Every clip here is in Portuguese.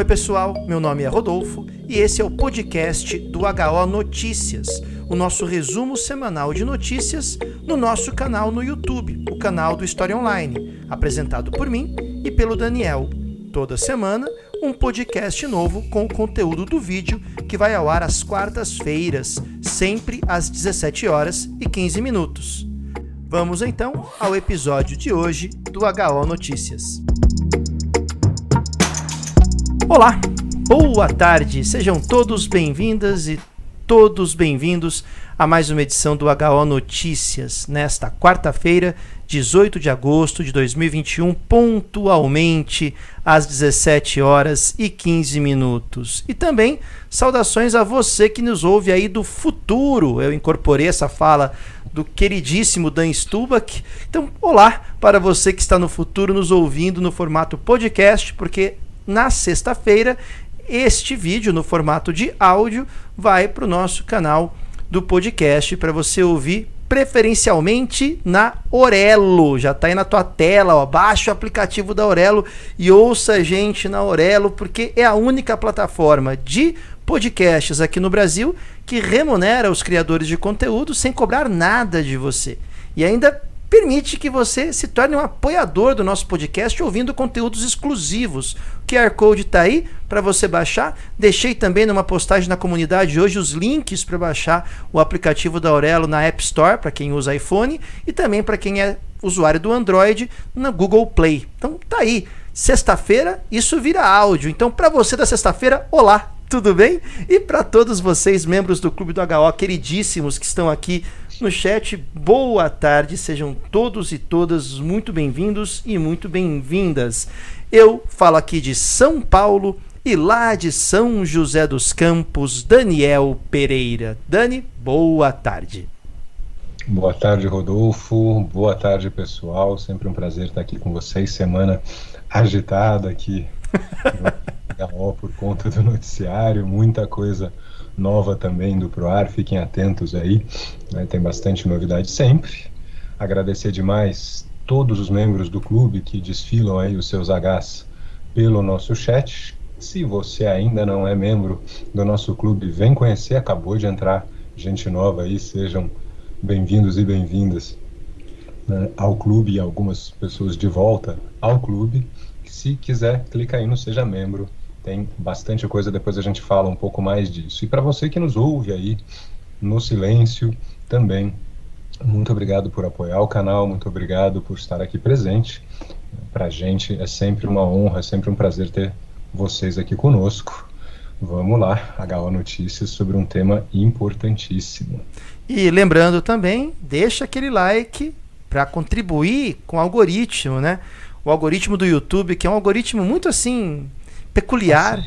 Oi, pessoal, meu nome é Rodolfo e esse é o podcast do HO Notícias, o nosso resumo semanal de notícias no nosso canal no YouTube, o canal do História Online, apresentado por mim e pelo Daniel. Toda semana, um podcast novo com o conteúdo do vídeo que vai ao ar às quartas-feiras, sempre às 17 horas e 15 minutos. Vamos então ao episódio de hoje do HO Notícias. Olá, boa tarde, sejam todos bem-vindas e todos bem-vindos a mais uma edição do HO Notícias, nesta quarta-feira, 18 de agosto de 2021, pontualmente às 17 horas e 15 minutos. E também saudações a você que nos ouve aí do futuro. Eu incorporei essa fala do queridíssimo Dan Stubach. Então, olá para você que está no futuro nos ouvindo no formato podcast, porque na sexta-feira, este vídeo no formato de áudio vai para o nosso canal do podcast para você ouvir preferencialmente na Orelo. Já está aí na tua tela, ó. Baixa o aplicativo da Orelo e ouça a gente na Orelo, porque é a única plataforma de podcasts aqui no Brasil que remunera os criadores de conteúdo sem cobrar nada de você. E ainda permite que você se torne um apoiador do nosso podcast ouvindo conteúdos exclusivos. O QR Code está aí para você baixar. Deixei também numa postagem na comunidade hoje os links para baixar o aplicativo da Aurelo na App Store, para quem usa iPhone, e também para quem é usuário do Android na Google Play. Então tá aí. Sexta-feira, isso vira áudio. Então, para você da sexta-feira, olá, tudo bem? E para todos vocês, membros do Clube do HO, queridíssimos que estão aqui no chat. Boa tarde, sejam todos e todas muito bem-vindos e muito bem-vindas. Eu falo aqui de São Paulo e lá de São José dos Campos, Daniel Pereira. Dani, boa tarde. Boa tarde, Rodolfo. Boa tarde, pessoal. Sempre um prazer estar aqui com vocês. Semana agitada aqui por conta do noticiário, muita coisa nova também do ProAr, fiquem atentos aí, né, tem bastante novidade sempre. Agradecer demais todos os membros do clube que desfilam aí os seus Hs pelo nosso chat. Se você ainda não é membro do nosso clube, vem conhecer, acabou de entrar gente nova aí, sejam bem-vindos e bem-vindas né, ao clube e algumas pessoas de volta ao clube. Se quiser, clica aí no Seja Membro tem bastante coisa, depois a gente fala um pouco mais disso. E para você que nos ouve aí no silêncio também, muito obrigado por apoiar o canal, muito obrigado por estar aqui presente. Para a gente é sempre uma honra, é sempre um prazer ter vocês aqui conosco. Vamos lá, HO Notícias sobre um tema importantíssimo. E lembrando também, deixa aquele like para contribuir com o algoritmo, né? O algoritmo do YouTube, que é um algoritmo muito assim peculiar.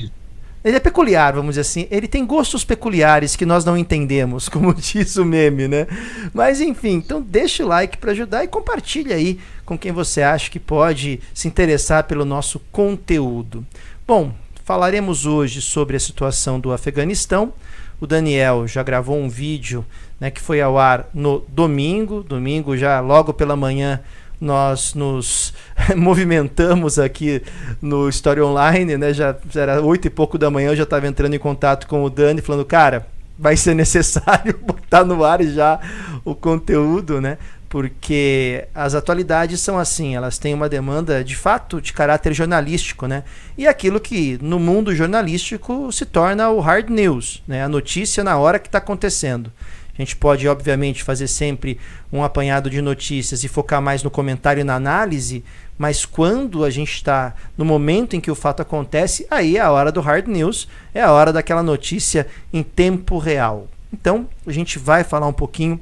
Ele é peculiar, vamos dizer assim. Ele tem gostos peculiares que nós não entendemos, como diz o meme, né? Mas enfim, então deixa o like para ajudar e compartilha aí com quem você acha que pode se interessar pelo nosso conteúdo. Bom, falaremos hoje sobre a situação do Afeganistão. O Daniel já gravou um vídeo né, que foi ao ar no domingo, domingo já logo pela manhã nós nos movimentamos aqui no História Online, né? Já, já era oito e pouco da manhã, eu já estava entrando em contato com o Dani, falando, cara, vai ser necessário botar no ar já o conteúdo, né? Porque as atualidades são assim, elas têm uma demanda de fato de caráter jornalístico, né? E aquilo que no mundo jornalístico se torna o hard news, né? A notícia na hora que está acontecendo. A gente pode, obviamente, fazer sempre um apanhado de notícias e focar mais no comentário e na análise, mas quando a gente está no momento em que o fato acontece, aí é a hora do hard news, é a hora daquela notícia em tempo real. Então, a gente vai falar um pouquinho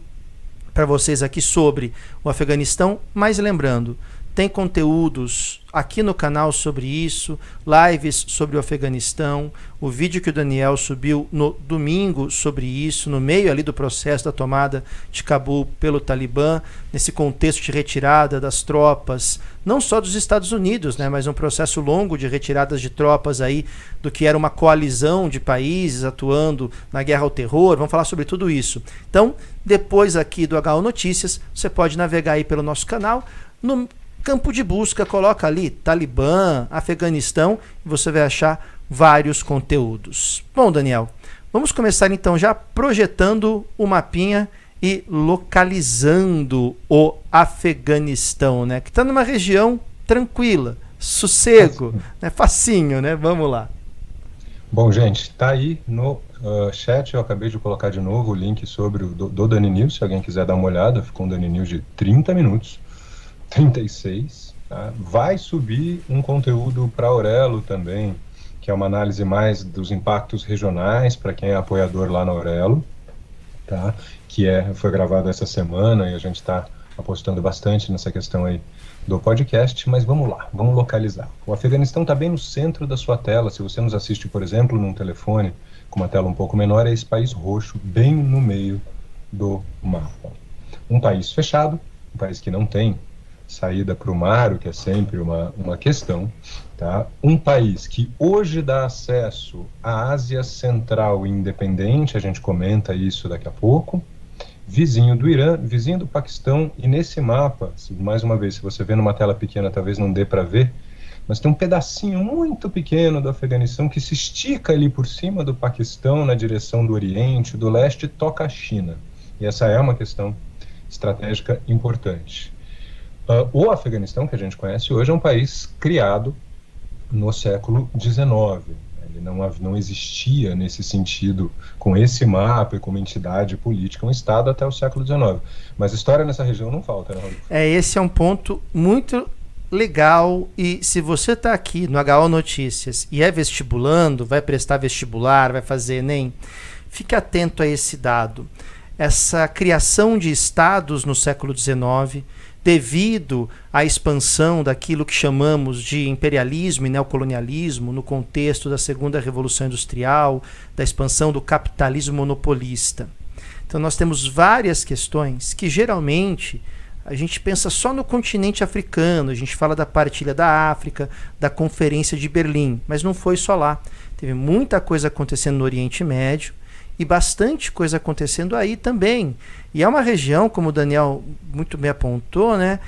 para vocês aqui sobre o Afeganistão, mas lembrando, tem conteúdos aqui no canal sobre isso, lives sobre o Afeganistão, o vídeo que o Daniel subiu no domingo sobre isso, no meio ali do processo da tomada de Cabul pelo Talibã, nesse contexto de retirada das tropas, não só dos Estados Unidos, né, mas um processo longo de retiradas de tropas aí do que era uma coalizão de países atuando na guerra ao terror. Vamos falar sobre tudo isso. Então, depois aqui do HO Notícias, você pode navegar aí pelo nosso canal. No campo de busca, coloca ali Talibã, Afeganistão, e você vai achar vários conteúdos. Bom, Daniel, vamos começar então já projetando o mapinha e localizando o Afeganistão, né? Que está numa região tranquila, sossego, né? Facinho, né? Vamos lá. Bom, gente, tá aí no uh, chat, eu acabei de colocar de novo o link sobre o do, do Dani News, se alguém quiser dar uma olhada, ficou um Dani News de 30 minutos, 36, tá? Vai subir um conteúdo para Aurelo também, que é uma análise mais dos impactos regionais, para quem é apoiador lá na Aurelo, tá? que é, foi gravado essa semana e a gente está apostando bastante nessa questão aí do podcast, mas vamos lá, vamos localizar. O Afeganistão está bem no centro da sua tela. Se você nos assiste, por exemplo, num telefone com uma tela um pouco menor, é esse país roxo, bem no meio do mapa. Um país fechado, um país que não tem saída para o mar, o que é sempre uma, uma questão. Tá? Um país que hoje dá acesso à Ásia Central independente, a gente comenta isso daqui a pouco vizinho do Irã, vizinho do Paquistão, e nesse mapa, mais uma vez, se você vê numa tela pequena, talvez não dê para ver, mas tem um pedacinho muito pequeno do Afeganistão que se estica ali por cima do Paquistão, na direção do Oriente, do Leste, toca a China. E essa é uma questão estratégica importante. Uh, o Afeganistão, que a gente conhece hoje, é um país criado no século XIX. Ele não, não existia nesse sentido, com esse mapa e como entidade política, um Estado até o século XIX. Mas história nessa região não falta, né? É, esse é um ponto muito legal. E se você está aqui no HO Notícias e é vestibulando, vai prestar vestibular, vai fazer Enem, fique atento a esse dado. Essa criação de estados no século XIX devido à expansão daquilo que chamamos de imperialismo e neocolonialismo no contexto da segunda revolução industrial, da expansão do capitalismo monopolista. Então nós temos várias questões que geralmente a gente pensa só no continente africano, a gente fala da partilha da África, da Conferência de Berlim, mas não foi só lá. Teve muita coisa acontecendo no Oriente Médio, e bastante coisa acontecendo aí também. E é uma região, como o Daniel muito bem apontou, né?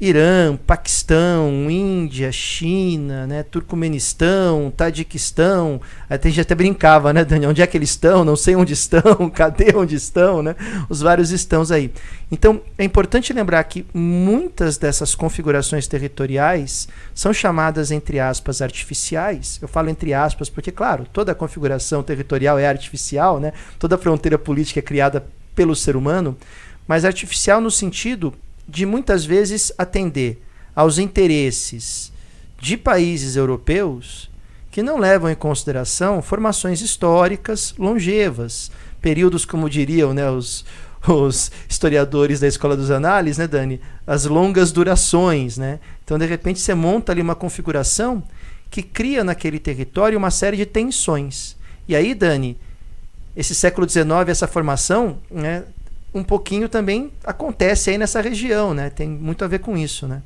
Irã, Paquistão, Índia, China, né, Turcomenistão, Tadiquistão. Até a gente até brincava, né, Daniel? Onde é que eles estão? Não sei onde estão, cadê onde estão, né? Os vários estãos aí. Então, é importante lembrar que muitas dessas configurações territoriais são chamadas, entre aspas, artificiais. Eu falo entre aspas porque, claro, toda configuração territorial é artificial, né? Toda fronteira política é criada pelo ser humano, mas artificial no sentido de muitas vezes atender aos interesses de países europeus que não levam em consideração formações históricas longevas, períodos, como diriam né, os, os historiadores da Escola dos Análises, né, Dani? As longas durações, né? Então, de repente, você monta ali uma configuração que cria naquele território uma série de tensões. E aí, Dani, esse século XIX, essa formação, né, um pouquinho também acontece aí nessa região, né? Tem muito a ver com isso, né?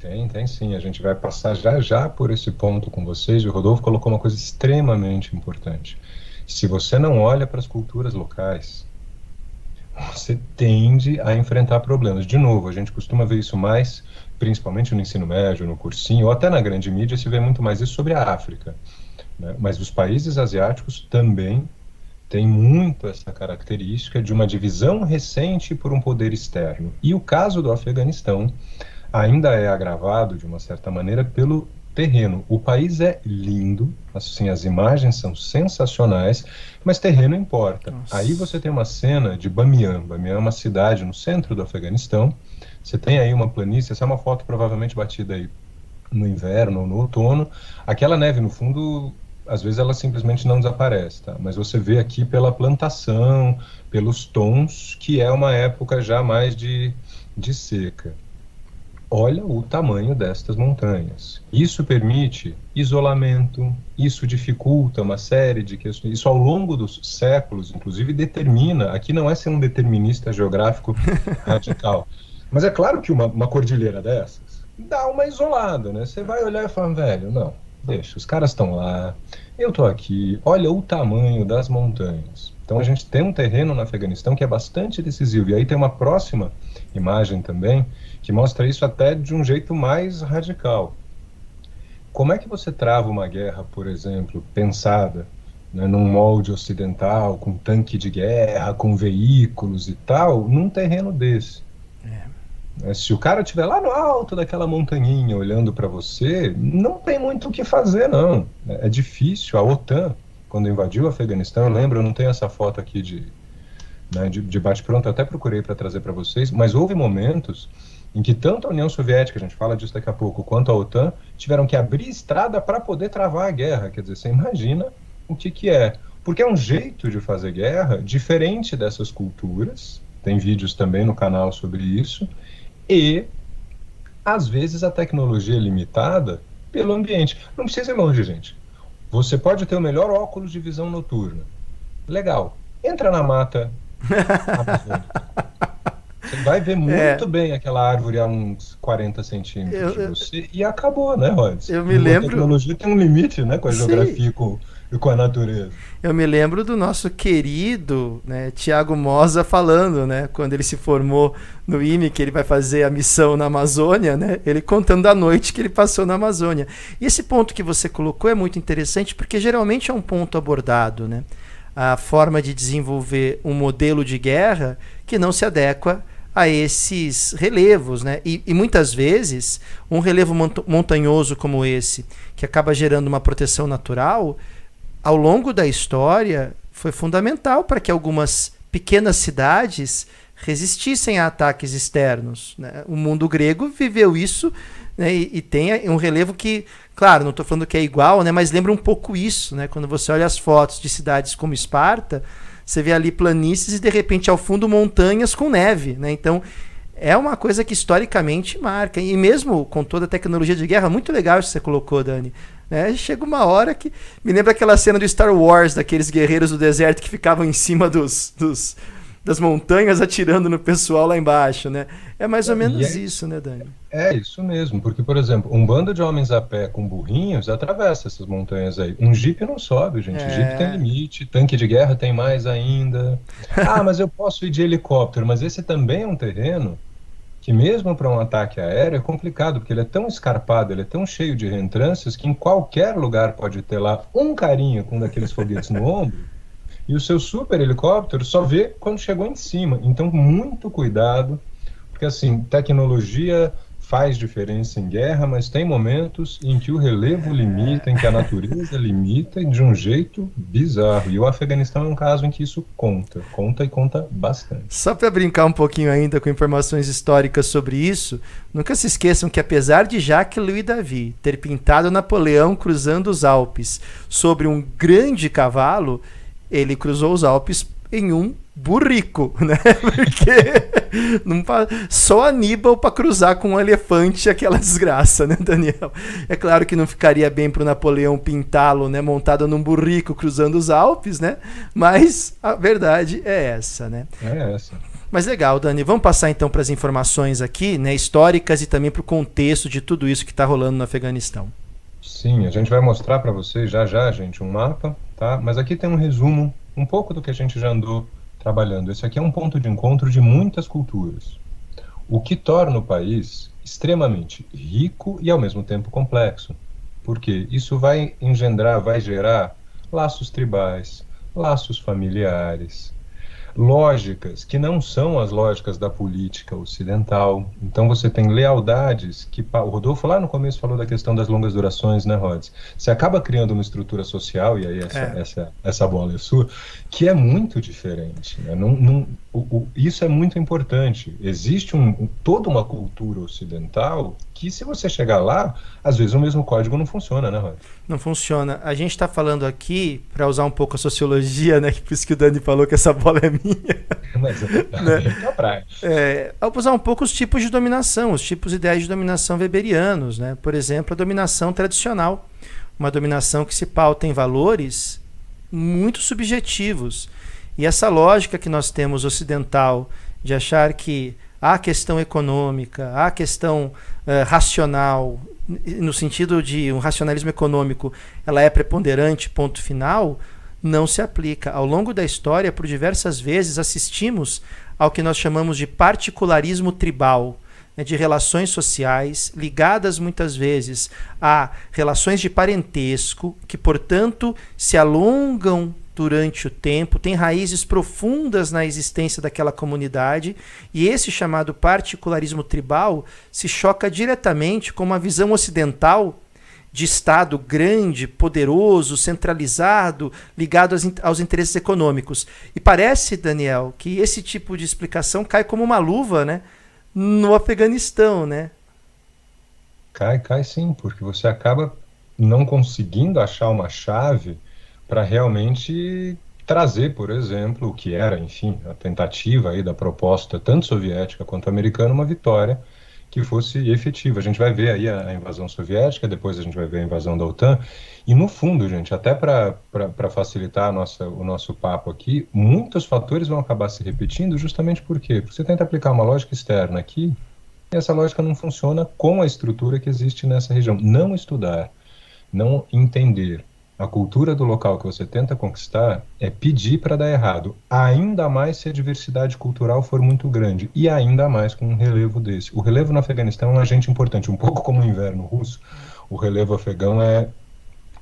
Tem, tem sim. A gente vai passar já já por esse ponto com vocês. O Rodolfo colocou uma coisa extremamente importante. Se você não olha para as culturas locais, você tende a enfrentar problemas. De novo, a gente costuma ver isso mais, principalmente no ensino médio, no cursinho, ou até na grande mídia, se vê muito mais isso sobre a África. Né? Mas os países asiáticos também tem muito essa característica de uma divisão recente por um poder externo. E o caso do Afeganistão ainda é agravado, de uma certa maneira, pelo terreno. O país é lindo, assim, as imagens são sensacionais, mas terreno importa. Nossa. Aí você tem uma cena de Bamiyan. Bamiyan é uma cidade no centro do Afeganistão. Você tem aí uma planície, essa é uma foto provavelmente batida aí no inverno ou no outono. Aquela neve no fundo às vezes ela simplesmente não desaparece, tá? Mas você vê aqui pela plantação, pelos tons, que é uma época já mais de, de seca. Olha o tamanho destas montanhas. Isso permite isolamento, isso dificulta uma série de questões. Isso ao longo dos séculos, inclusive, determina. Aqui não é ser um determinista geográfico radical, mas é claro que uma, uma cordilheira dessas dá uma isolada, né? Você vai olhar e falar, velho, não, deixa. Os caras estão lá, eu estou aqui, olha o tamanho das montanhas. Então a gente tem um terreno no Afeganistão que é bastante decisivo. E aí tem uma próxima imagem também que mostra isso até de um jeito mais radical. Como é que você trava uma guerra, por exemplo, pensada né, num molde ocidental, com tanque de guerra, com veículos e tal, num terreno desse? É. Né, se o cara estiver lá no alto daquela montanhinha olhando para você, não tem muito o que fazer, não. É, é difícil. A OTAN, quando invadiu o Afeganistão, eu lembro, eu não tenho essa foto aqui de, né, de, de bate-pronto, até procurei para trazer para vocês, mas houve momentos em que tanto a União Soviética, a gente fala disso daqui a pouco, quanto a OTAN tiveram que abrir estrada para poder travar a guerra. Quer dizer, você imagina o que, que é. Porque é um jeito de fazer guerra diferente dessas culturas, tem vídeos também no canal sobre isso, e às vezes a tecnologia é limitada pelo ambiente. Não precisa ir longe, gente. Você pode ter o melhor óculos de visão noturna. Legal. Entra na mata Você vai ver muito é. bem aquela árvore a uns 40 centímetros eu, de você e acabou, né, Rod? Eu me lembro. A tecnologia tem um limite, né, com a Sim. geografia com, e com a natureza. Eu me lembro do nosso querido né, Tiago Mosa falando, né, quando ele se formou no IME, que ele vai fazer a missão na Amazônia, né, ele contando da noite que ele passou na Amazônia. E esse ponto que você colocou é muito interessante porque geralmente é um ponto abordado, né? A forma de desenvolver um modelo de guerra que não se adequa a esses relevos, né? E, e, muitas vezes um relevo montanhoso como esse, que acaba gerando uma proteção natural, ao longo da história foi fundamental para que algumas pequenas cidades resistissem a ataques externos. Né? O mundo grego viveu isso né? e, e, tem um relevo que, claro, não estou falando que é igual, né? mas lembra um pouco isso. Né? Quando você olha as fotos de cidades como Esparta, você vê ali planícies e de repente ao fundo montanhas com neve, né? Então é uma coisa que historicamente marca. E mesmo com toda a tecnologia de guerra, muito legal isso que você colocou, Dani. Né? Chega uma hora que. Me lembra aquela cena do Star Wars, daqueles guerreiros do deserto que ficavam em cima dos, dos das montanhas atirando no pessoal lá embaixo, né? É mais ou menos é, isso, né, Dani? É isso mesmo, porque, por exemplo, um bando de homens a pé com burrinhos atravessa essas montanhas aí. Um Jeep não sobe, gente. É... Jeep tem limite, tanque de guerra tem mais ainda. ah, mas eu posso ir de helicóptero, mas esse também é um terreno que mesmo para um ataque aéreo é complicado, porque ele é tão escarpado, ele é tão cheio de reentrâncias que em qualquer lugar pode ter lá um carinha com um daqueles foguetes no ombro e o seu super helicóptero só vê quando chegou em cima. Então, muito cuidado, porque assim, tecnologia faz diferença em guerra, mas tem momentos em que o relevo limita, em que a natureza limita de um jeito bizarro. E o Afeganistão é um caso em que isso conta, conta e conta bastante. Só para brincar um pouquinho ainda com informações históricas sobre isso, nunca se esqueçam que apesar de Jacques Louis David ter pintado Napoleão cruzando os Alpes sobre um grande cavalo, ele cruzou os Alpes em um burrico, né? Porque não, só Aníbal para cruzar com um elefante aquela desgraça, né, Daniel? É claro que não ficaria bem para o Napoleão pintá-lo, né, montado num burrico cruzando os Alpes, né? Mas a verdade é essa, né? É essa. Mas legal, Dani. Vamos passar então para as informações aqui, né, históricas e também para o contexto de tudo isso que está rolando no Afeganistão. Sim, a gente vai mostrar para vocês já já, gente, um mapa, tá? Mas aqui tem um resumo, um pouco do que a gente já andou trabalhando. Esse aqui é um ponto de encontro de muitas culturas, o que torna o país extremamente rico e ao mesmo tempo complexo. Porque isso vai engendrar, vai gerar laços tribais, laços familiares, lógicas que não são as lógicas da política ocidental. Então você tem lealdades que o Rodolfo lá no começo falou da questão das longas durações, né, Rods? Você acaba criando uma estrutura social e aí essa, é. essa, essa bola é sua, que é muito diferente. Né? Não, não, o, o, isso é muito importante. Existe um, toda uma cultura ocidental que se você chegar lá, às vezes o mesmo código não funciona, né, Roy? Não funciona. A gente está falando aqui, para usar um pouco a sociologia, né? Por isso que o Dani falou que essa bola é minha. Mas é, né? é. É, usar um pouco os tipos de dominação, os tipos ideais de dominação weberianos, né? Por exemplo, a dominação tradicional. Uma dominação que se pauta em valores muito subjetivos. E essa lógica que nós temos ocidental de achar que há questão econômica, há questão uh, racional, no sentido de um racionalismo econômico, ela é preponderante, ponto final, não se aplica. Ao longo da história, por diversas vezes, assistimos ao que nós chamamos de particularismo tribal, né, de relações sociais, ligadas muitas vezes a relações de parentesco, que, portanto, se alongam durante o tempo, têm raízes profundas na existência daquela comunidade, e esse chamado particularismo tribal se choca diretamente com uma visão ocidental de Estado grande, poderoso, centralizado, ligado aos, aos, interesses econômicos. E parece, Daniel, que esse tipo de explicação cai como uma luva né, no Afeganistão, né? Cai, cai sim, porque você acaba não conseguindo achar uma chave para realmente trazer, por exemplo, o que era, enfim, a tentativa aí da proposta tanto soviética quanto americana, uma vitória que fosse efetiva. A gente vai ver aí a, invasão soviética, depois a gente vai ver a invasão da OTAN. E no fundo, gente, até para facilitar nossa, o nosso papo aqui, muitos fatores vão acabar se repetindo justamente por quê? Porque você tenta aplicar uma lógica externa aqui, e essa lógica não funciona com a estrutura que existe nessa região. Não estudar, não entender, a cultura do local que você tenta conquistar é pedir para dar errado, ainda mais se a diversidade cultural for muito grande, e ainda mais com um relevo desse. O relevo no Afeganistão é um agente importante, um pouco como o inverno russo, o relevo afegão é,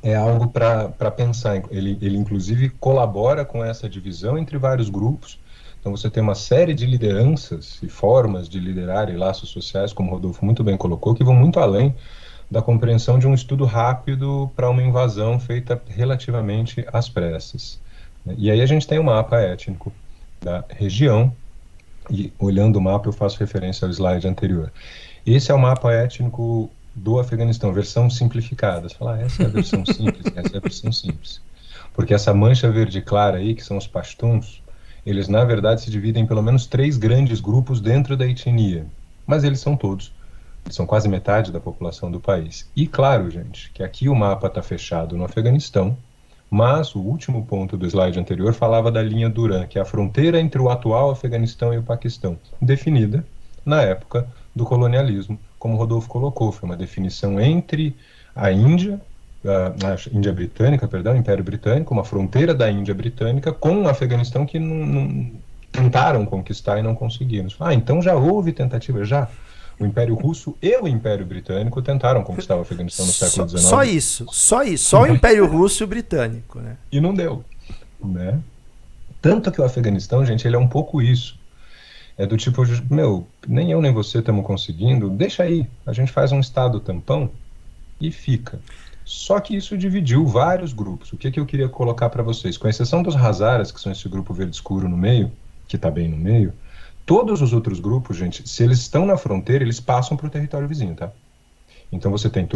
é algo para pensar. Ele, ele, inclusive, colabora com essa divisão entre vários grupos. Então, você tem uma série de lideranças e formas de liderar e laços sociais, como o Rodolfo muito bem colocou, que vão muito além da compreensão de um estudo rápido para uma invasão feita relativamente às pressas. E aí a gente tem o um mapa étnico da região, e olhando o mapa eu faço referência ao slide anterior. Esse é o mapa étnico do Afeganistão, versão simplificada. Você fala, ah, essa é a versão simples, essa é a versão simples. Porque essa mancha verde clara aí, que são os pashtuns, eles na verdade se dividem em pelo menos três grandes grupos dentro da etnia, mas eles são todos são quase metade da população do país. E claro, gente, que aqui o mapa está fechado no Afeganistão, mas o último ponto do slide anterior falava da linha Duran, que é a fronteira entre o atual Afeganistão e o Paquistão, definida na época do colonialismo, como Rodolfo colocou, foi uma definição entre a Índia, a Índia Britânica, perdão, Império Britânico, uma fronteira da Índia Britânica com o Afeganistão que não, não tentaram conquistar e não conseguiram. Ah, então já houve tentativa, já o Império Russo e o Império Britânico tentaram conquistar o Afeganistão no século XIX. Só isso, só isso, só o Império Russo e o Britânico, né? E não deu, né? Tanto que o Afeganistão, gente, ele é um pouco isso. É do tipo, meu, nem eu nem você estamos conseguindo, deixa aí, a gente faz um estado tampão e fica. Só que isso dividiu vários grupos. O que, que eu queria colocar para vocês? Com exceção dos Hazaras, que são esse grupo verde escuro no meio, que está bem no meio, Todos os outros grupos, gente, se eles estão na fronteira, eles passam para o território vizinho, tá? Então você tem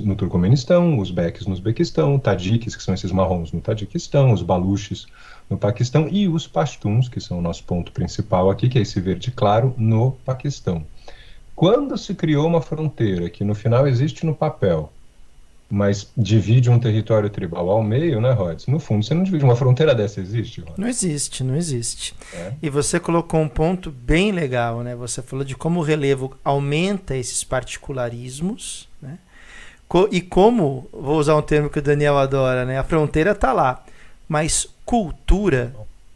no Turcomenistão, os Beques no Uzbequistão, Tadiques, que são esses marrons no Tadiquistão, os Baluches no Paquistão e os Pashtuns, que são o nosso ponto principal aqui, que é esse verde claro, no Paquistão. Quando se criou uma fronteira que no final existe no papel, mas divide um território tribal ao meio, né, Rods? No fundo, você não divide. Uma fronteira dessa existe, Rods? Não existe, não existe. É. E você colocou um ponto bem legal, né? Você falou de como o relevo aumenta esses particularismos, né? E como, vou usar um termo que o Daniel adora, né? A fronteira está lá, mas cultura,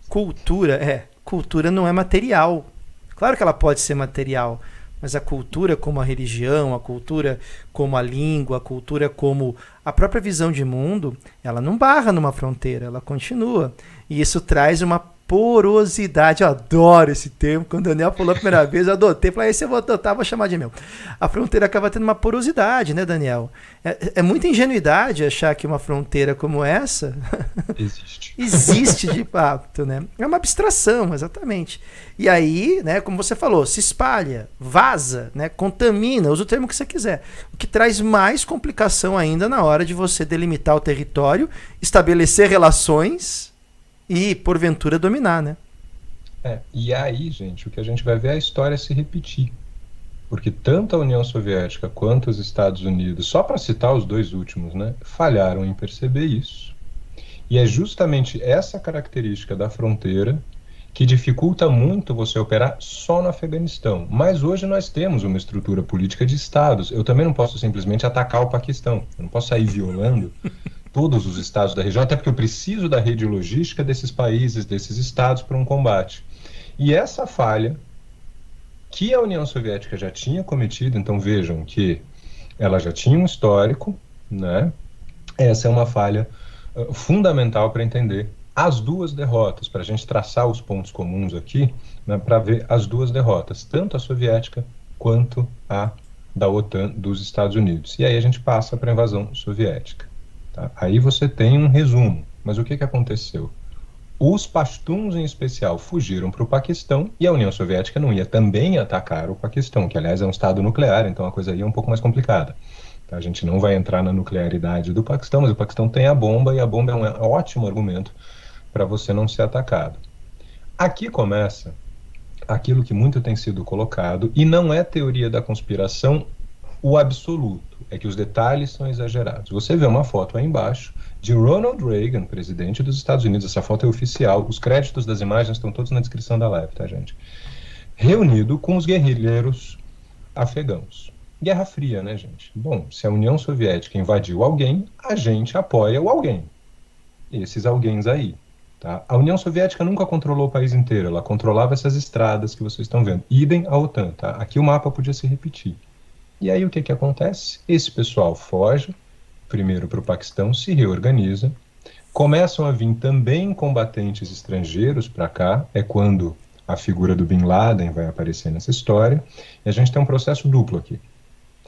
cultura, é, cultura não é material. Claro que ela pode ser material, mas a cultura como a religião, a cultura como a língua, a cultura como a própria visão de mundo, ela não barra numa fronteira, ela continua. E isso traz uma porosidade. Eu adoro esse termo. Quando o Daniel falou a primeira vez, eu adotei. Falei, esse eu vou adotar, vou chamar de meu. A fronteira acaba tendo uma porosidade, né, Daniel? É, é muita ingenuidade achar que uma fronteira como essa existe. existe de fato, né? É uma abstração, exatamente. E aí, né, como você falou, se espalha, vaza, né, contamina, usa o termo que você quiser. O que traz mais complicação ainda na hora de você delimitar o território, estabelecer relações e, porventura, dominar, né? É, e aí, gente, o que a gente vai ver é a história se repetir. Porque tanto a União Soviética quanto os Estados Unidos, só para citar os dois últimos, né, falharam em perceber isso. E é justamente essa característica da fronteira que dificulta muito você operar só no Afeganistão. Mas hoje nós temos uma estrutura política de estados. Eu também não posso simplesmente atacar o Paquistão. Eu não posso sair violando todos os estados da região, até porque eu preciso da rede logística desses países, desses estados para um combate. E essa falha que a União Soviética já tinha cometido, então vejam que ela já tinha um histórico, né? Essa é uma falha uh, fundamental para entender as duas derrotas, para a gente traçar os pontos comuns aqui, né, para ver as duas derrotas, tanto a soviética quanto a da OTAN dos Estados Unidos. E aí a gente passa para a invasão soviética. Tá? Aí você tem um resumo. Mas o que, que aconteceu? Os pashtuns, em especial, fugiram para o Paquistão e a União Soviética não ia também atacar o Paquistão, que, aliás, é um estado nuclear, então a coisa aí é um pouco mais complicada. Tá? A gente não vai entrar na nuclearidade do Paquistão, mas o Paquistão tem a bomba e a bomba é um ótimo argumento para você não ser atacado. Aqui começa aquilo que muito tem sido colocado, e não é teoria da conspiração o absoluto, é que os detalhes são exagerados. Você vê uma foto aí embaixo de Ronald Reagan, presidente dos Estados Unidos, essa foto é oficial, os créditos das imagens estão todos na descrição da live, tá, gente? Reunido com os guerrilheiros afegãos. Guerra Fria, né, gente? Bom, se a União Soviética invadiu alguém, a gente apoia o alguém. Esses alguém aí. Tá? A União Soviética nunca controlou o país inteiro, ela controlava essas estradas que vocês estão vendo. Idem a OTAN. Tá? Aqui o mapa podia se repetir. E aí o que, que acontece? Esse pessoal foge, primeiro para o Paquistão, se reorganiza, começam a vir também combatentes estrangeiros para cá, é quando a figura do Bin Laden vai aparecer nessa história, e a gente tem um processo duplo aqui.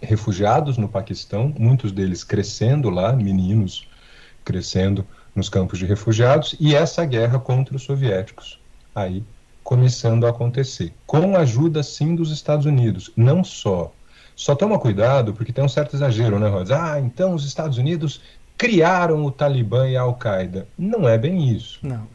Refugiados no Paquistão, muitos deles crescendo lá, meninos crescendo nos campos de refugiados e essa guerra contra os soviéticos aí começando a acontecer, com a ajuda sim dos Estados Unidos, não só. Só toma cuidado porque tem um certo exagero, né, Rods? Ah, então os Estados Unidos criaram o Talibã e a Al-Qaeda. Não é bem isso. Não.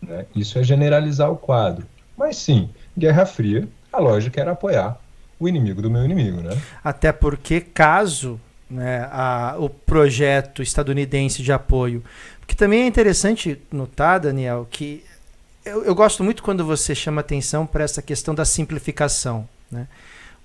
Né? Isso é generalizar o quadro. Mas sim, Guerra Fria, a lógica era apoiar o inimigo do meu inimigo, né? Até porque caso né, a, o projeto estadunidense de apoio que também é interessante notar, Daniel, que eu, eu gosto muito quando você chama atenção para essa questão da simplificação. Né?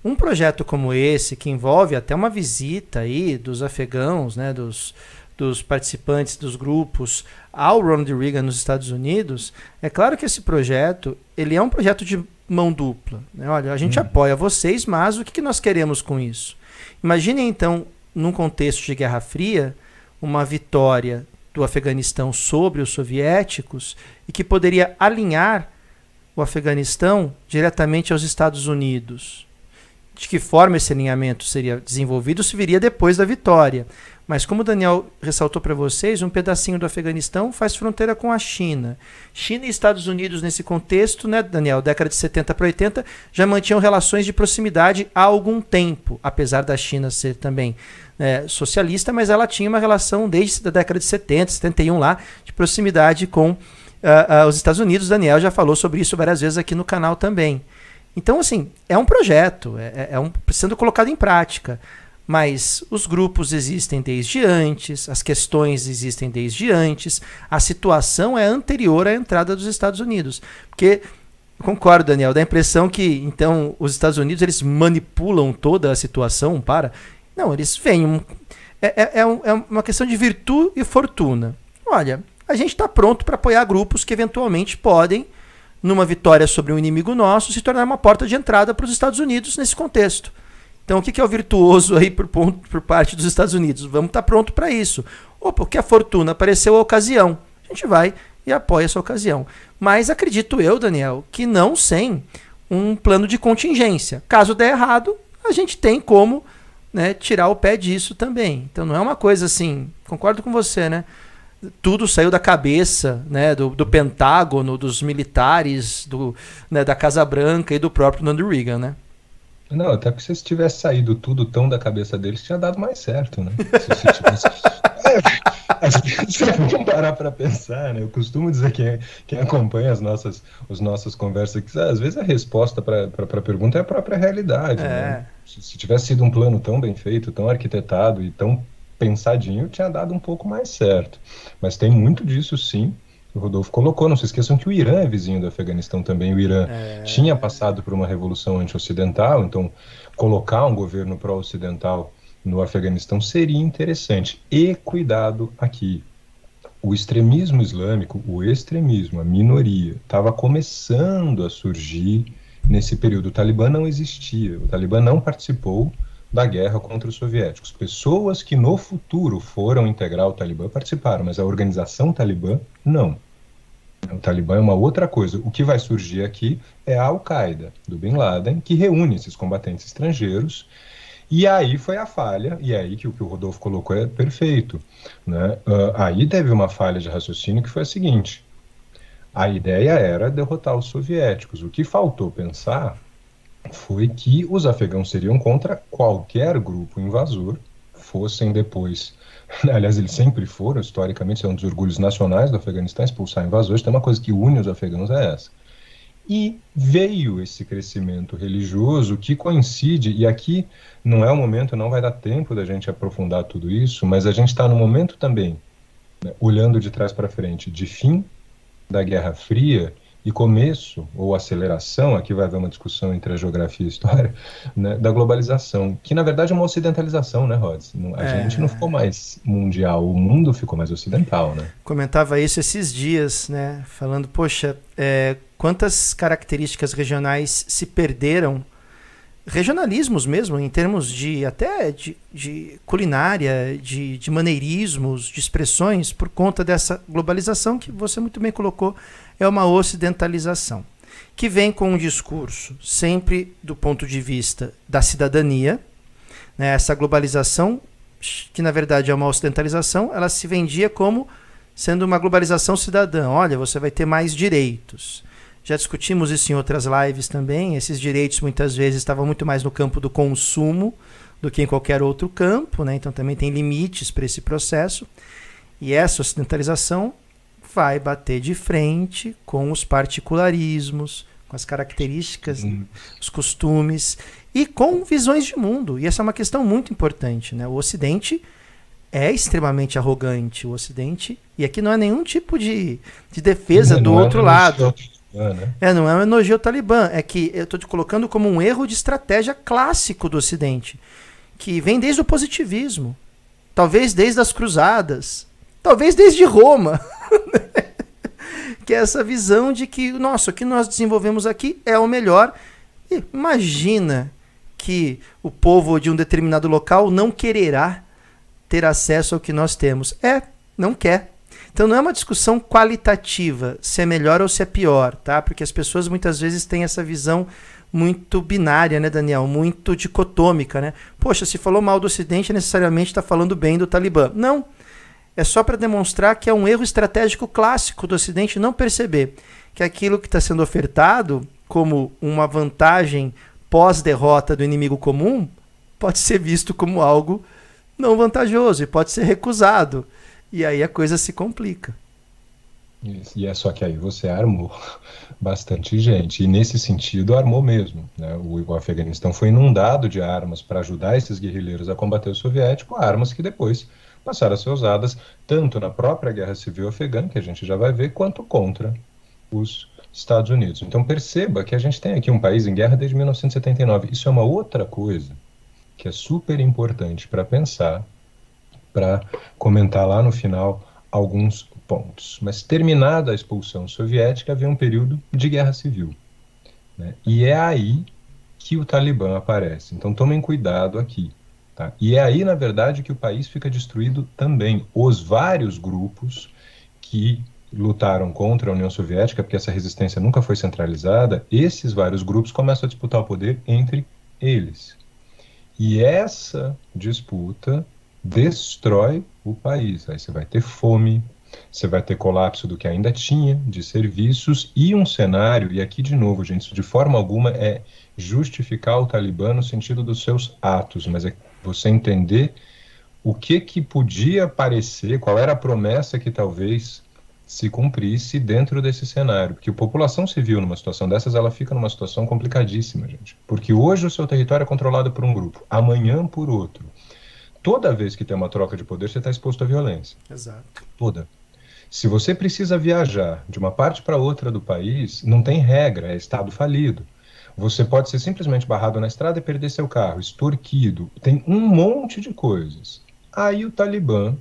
Um projeto como esse, que envolve até uma visita aí dos afegãos, né, dos, dos participantes dos grupos ao Ronald Reagan nos Estados Unidos, é claro que esse projeto ele é um projeto de mão dupla. Né? Olha, a gente hum. apoia vocês, mas o que, que nós queremos com isso? Imagine então, num contexto de Guerra Fria, uma vitória do Afeganistão sobre os soviéticos e que poderia alinhar o Afeganistão diretamente aos Estados Unidos. De que forma esse alinhamento seria desenvolvido se viria depois da vitória. Mas como o Daniel ressaltou para vocês, um pedacinho do Afeganistão faz fronteira com a China. China e Estados Unidos nesse contexto, né, Daniel, década de 70 para 80, já mantinham relações de proximidade há algum tempo, apesar da China ser também é, socialista, mas ela tinha uma relação desde a década de 70, 71 lá, de proximidade com uh, uh, os Estados Unidos. Daniel já falou sobre isso várias vezes aqui no canal também. Então, assim, é um projeto, é, é, é um, sendo colocado em prática. Mas os grupos existem desde antes, as questões existem desde antes, a situação é anterior à entrada dos Estados Unidos. Porque concordo, Daniel, dá a impressão que então os Estados Unidos eles manipulam toda a situação para não, eles vêm. Um, é, é, é, é uma questão de virtude e fortuna. Olha, a gente está pronto para apoiar grupos que eventualmente podem, numa vitória sobre um inimigo nosso, se tornar uma porta de entrada para os Estados Unidos nesse contexto. Então, o que é o virtuoso aí por, ponto, por parte dos Estados Unidos? Vamos estar tá pronto para isso. Ou porque a fortuna apareceu a ocasião. A gente vai e apoia essa ocasião. Mas acredito eu, Daniel, que não sem um plano de contingência. Caso der errado, a gente tem como né, tirar o pé disso também. Então não é uma coisa assim, concordo com você, né? Tudo saiu da cabeça né, do, do Pentágono, dos militares, do, né, da Casa Branca e do próprio Ronald Reagan, né? Não, até porque se tivesse saído tudo tão da cabeça deles, tinha dado mais certo, né? Se, se tivesse... é, vamos parar para pensar, né? Eu costumo dizer que quem acompanha as nossas, as nossas conversas, que às vezes a resposta para a pergunta é a própria realidade, é. né? Se, se tivesse sido um plano tão bem feito, tão arquitetado e tão pensadinho, tinha dado um pouco mais certo. Mas tem muito disso, sim. o Rodolfo colocou. Não se esqueçam que o Irã é vizinho do Afeganistão também. O Irã é... tinha passado por uma revolução anti-ocidental, então colocar um governo pró-ocidental no Afeganistão seria interessante. E cuidado aqui. O extremismo islâmico, o extremismo, a minoria, estava começando a surgir nesse período. O Talibã não existia, o Talibã não participou da guerra contra os soviéticos. Pessoas que no futuro foram integrar o Talibã participaram, mas a organização Talibã não. O Talibã é uma outra coisa. O que vai surgir aqui é a Al-Qaeda, do Bin Laden, que reúne esses combatentes estrangeiros. E aí foi a falha, e é aí que o que o Rodolfo colocou é perfeito. Né? Uh, aí teve uma falha de raciocínio que foi a seguinte: a ideia era derrotar os soviéticos. O que faltou pensar foi que os afegãos seriam contra qualquer grupo invasor, fossem depois. Aliás, eles sempre foram, historicamente, é um dos orgulhos nacionais do Afeganistão, expulsar invasores. Tem uma coisa que une os afegãos é essa. E veio esse crescimento religioso que coincide, e aqui não é o momento, não vai dar tempo da gente aprofundar tudo isso, mas a gente está no momento também, né, olhando de trás para frente, de fim da Guerra Fria e começo ou aceleração, aqui vai haver uma discussão entre a geografia e a história, né, da globalização, que na verdade é uma ocidentalização, né, Rods? A é... gente não ficou mais mundial, o mundo ficou mais ocidental, né? Comentava isso esses dias, né, falando, poxa, é, quantas características regionais se perderam regionalismos mesmo, em termos de até de, de culinária, de, de, maneirismos, de expressões, por conta dessa globalização que você muito bem colocou, é uma ocidentalização, que vem com um discurso sempre do ponto de vista da cidadania, né, essa globalização, que na verdade é uma ocidentalização, ela se vendia como sendo uma globalização cidadã. Olha, você vai ter mais direitos já discutimos isso em outras lives também. Esses direitos muitas vezes estavam muito mais no campo do consumo do que em qualquer outro campo, né? então também tem limites para esse processo. E essa ocidentalização vai bater de frente com os particularismos, com as características, Sim. os costumes e com visões de mundo. E essa é uma questão muito importante. Né? O Ocidente é extremamente arrogante. O Ocidente, e aqui não é nenhum tipo de, de defesa não, do não é outro é lado. Talibã, né? É, não é um elogio ao Talibã. É que eu estou te colocando como um erro de estratégia clássico do Ocidente, que vem desde o positivismo, talvez desde as cruzadas, talvez desde Roma. que é essa visão de que, nossa, o que nós desenvolvemos aqui é o melhor. E imagina que o povo de um determinado local não quererá ter acesso ao que nós temos. É, não quer. Então não é uma discussão qualitativa, se é melhor ou se é pior, tá? Porque as pessoas muitas vezes têm essa visão muito binária, né, Daniel? Muito dicotômica, né? Poxa, se falou mal do Ocidente, necessariamente está falando bem do Talibã. Não. É só para demonstrar que é um erro estratégico clássico do Ocidente não perceber que aquilo que está sendo ofertado como uma vantagem pós-derrota do inimigo comum pode ser visto como algo não vantajoso e pode ser recusado. E aí a coisa se complica. E é só que aí você armou bastante gente. E nesse sentido, armou mesmo. Né? O, o Afeganistão foi inundado de armas para ajudar esses guerrilheiros a combater o soviético, armas que depois passaram a ser usadas tanto na própria guerra civil afegã, que a gente já vai ver, quanto contra os Estados Unidos. Então perceba que a gente tem aqui um país em guerra desde 1979. Isso é uma outra coisa que é super importante para pensar para comentar lá no final alguns pontos. Mas terminada a expulsão soviética, havia um período de guerra civil. Né? E é aí que o Talibã aparece. Então tomem cuidado aqui. Tá? E é aí, na verdade, que o país fica destruído também. Os vários grupos que lutaram contra a União Soviética, porque essa resistência nunca foi centralizada, esses vários grupos começam a disputar o poder entre eles. E essa disputa destrói o país. Aí você vai ter fome, você vai ter colapso do que ainda tinha de serviços e um cenário, e aqui de novo, gente, de forma alguma é justificar o Talibã no sentido dos seus atos, mas é você entender o que que podia parecer, qual era a promessa que talvez se cumprisse dentro desse cenário. Porque a população civil numa situação dessas, ela fica numa situação complicadíssima, gente. Porque hoje o seu território é controlado por um grupo, amanhã por outro toda vez que tem uma troca de poder, você está exposto à violência. Exato. Toda. Se você precisa viajar de uma parte para outra do país, não tem regra, é estado falido. Você pode ser simplesmente barrado na estrada e perder seu carro, extorquido. Tem um monte de coisas. Aí o Talibã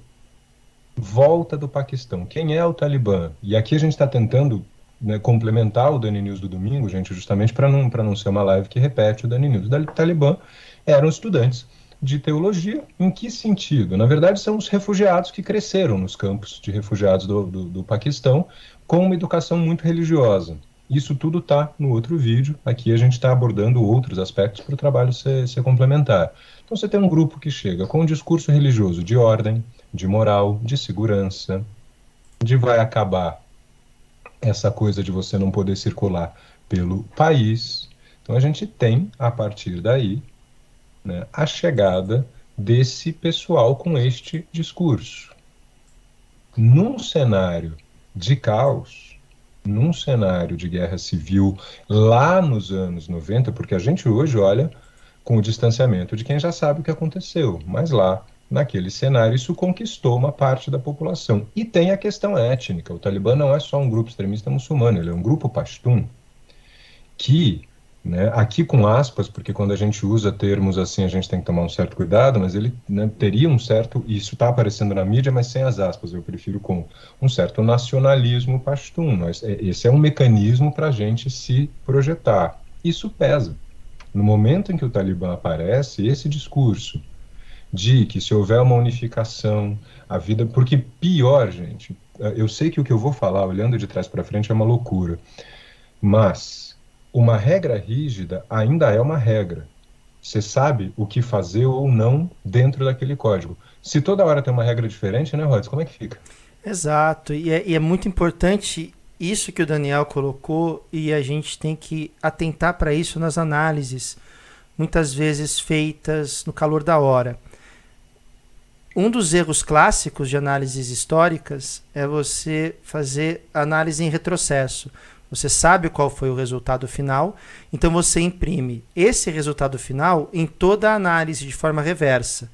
volta do Paquistão. Quem é o Talibã? E aqui a gente está tentando né, complementar o Dani News do domingo, gente, justamente para não, não ser uma live que repete o Dani News. O Talibã eram estudantes de teologia. Em que sentido? Na verdade, são os refugiados que cresceram nos campos de refugiados do, do, do Paquistão com uma educação muito religiosa. Isso tudo está no outro vídeo. Aqui a gente está abordando outros aspectos para o trabalho ser, ser complementar. Então você tem um grupo que chega com um discurso religioso de ordem, de moral, de segurança, de vai acabar essa coisa de você não poder circular pelo país. Então a gente tem, a partir daí, né, a chegada desse pessoal com este discurso. Num cenário de caos, num cenário de guerra civil lá nos anos 90, porque a gente hoje olha com o distanciamento de quem já sabe o que aconteceu, mas lá, naquele cenário, isso conquistou uma parte da população. E tem a questão étnica. O Talibã não é só um grupo extremista muçulmano, ele é um grupo pashtun que né? Aqui com aspas, porque quando a gente usa termos assim a gente tem que tomar um certo cuidado, mas ele né, teria um certo, isso está aparecendo na mídia, mas sem as aspas, eu prefiro com um certo nacionalismo pashtun. Nós, é, esse é um mecanismo para a gente se projetar. Isso pesa. No momento em que o Talibã aparece, esse discurso de que se houver uma unificação, a vida. Porque pior, gente, eu sei que o que eu vou falar, olhando de trás para frente, é uma loucura, mas uma regra rígida ainda é uma regra. Você sabe o que fazer ou não dentro daquele código. Se toda hora tem uma regra diferente, né, Rods? Como é que fica? Exato. E é, e é muito importante isso que o Daniel colocou e a gente tem que atentar para isso nas análises, muitas vezes feitas no calor da hora. Um dos erros clássicos de análises históricas é você fazer análise em retrocesso. Você sabe qual foi o resultado final, então você imprime esse resultado final em toda a análise de forma reversa.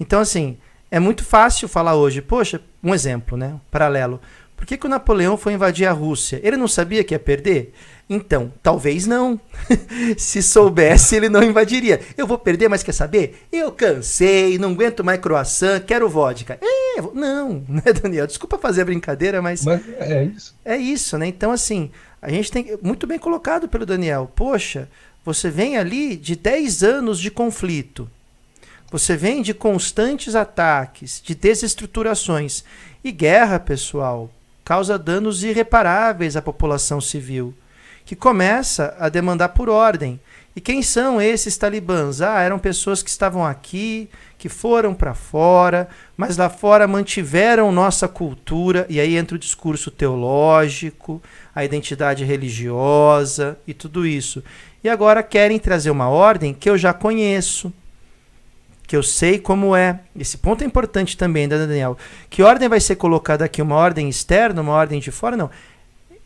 Então, assim, é muito fácil falar hoje, poxa, um exemplo, né? Paralelo. Por que, que o Napoleão foi invadir a Rússia? Ele não sabia que ia perder? Então, talvez não. Se soubesse, ele não invadiria. Eu vou perder, mas quer saber? Eu cansei, não aguento mais croissant, quero vodka. É, não, né, Daniel? Desculpa fazer a brincadeira, mas. Mas é isso. É isso, né? Então, assim, a gente tem muito bem colocado pelo Daniel. Poxa, você vem ali de 10 anos de conflito. Você vem de constantes ataques, de desestruturações. E guerra, pessoal, causa danos irreparáveis à população civil, que começa a demandar por ordem. E quem são esses talibãs? Ah, eram pessoas que estavam aqui, que foram para fora, mas lá fora mantiveram nossa cultura, e aí entra o discurso teológico, a identidade religiosa e tudo isso. E agora querem trazer uma ordem que eu já conheço, que eu sei como é. Esse ponto é importante também, né, Daniel? Que ordem vai ser colocada aqui? Uma ordem externa, uma ordem de fora? Não.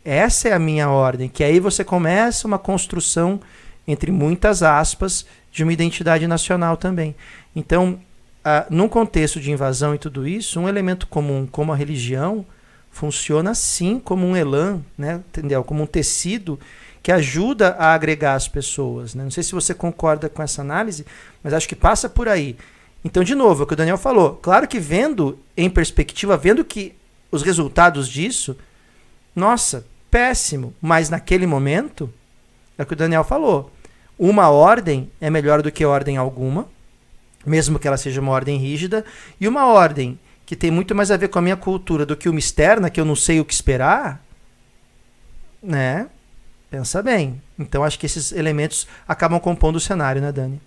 Essa é a minha ordem, que aí você começa uma construção, entre muitas aspas, de uma identidade nacional também. Então, ah, num contexto de invasão e tudo isso, um elemento comum como a religião funciona sim como um elan, né, entendeu? Como um tecido que ajuda a agregar as pessoas. Né? Não sei se você concorda com essa análise, mas acho que passa por aí. Então, de novo, é o que o Daniel falou. Claro que vendo em perspectiva, vendo que os resultados disso, nossa, péssimo. Mas naquele momento, é o que o Daniel falou. Uma ordem é melhor do que ordem alguma, mesmo que ela seja uma ordem rígida, e uma ordem que tem muito mais a ver com a minha cultura do que uma externa, que eu não sei o que esperar, né? Pensa bem. Então acho que esses elementos acabam compondo o cenário, né, Dani?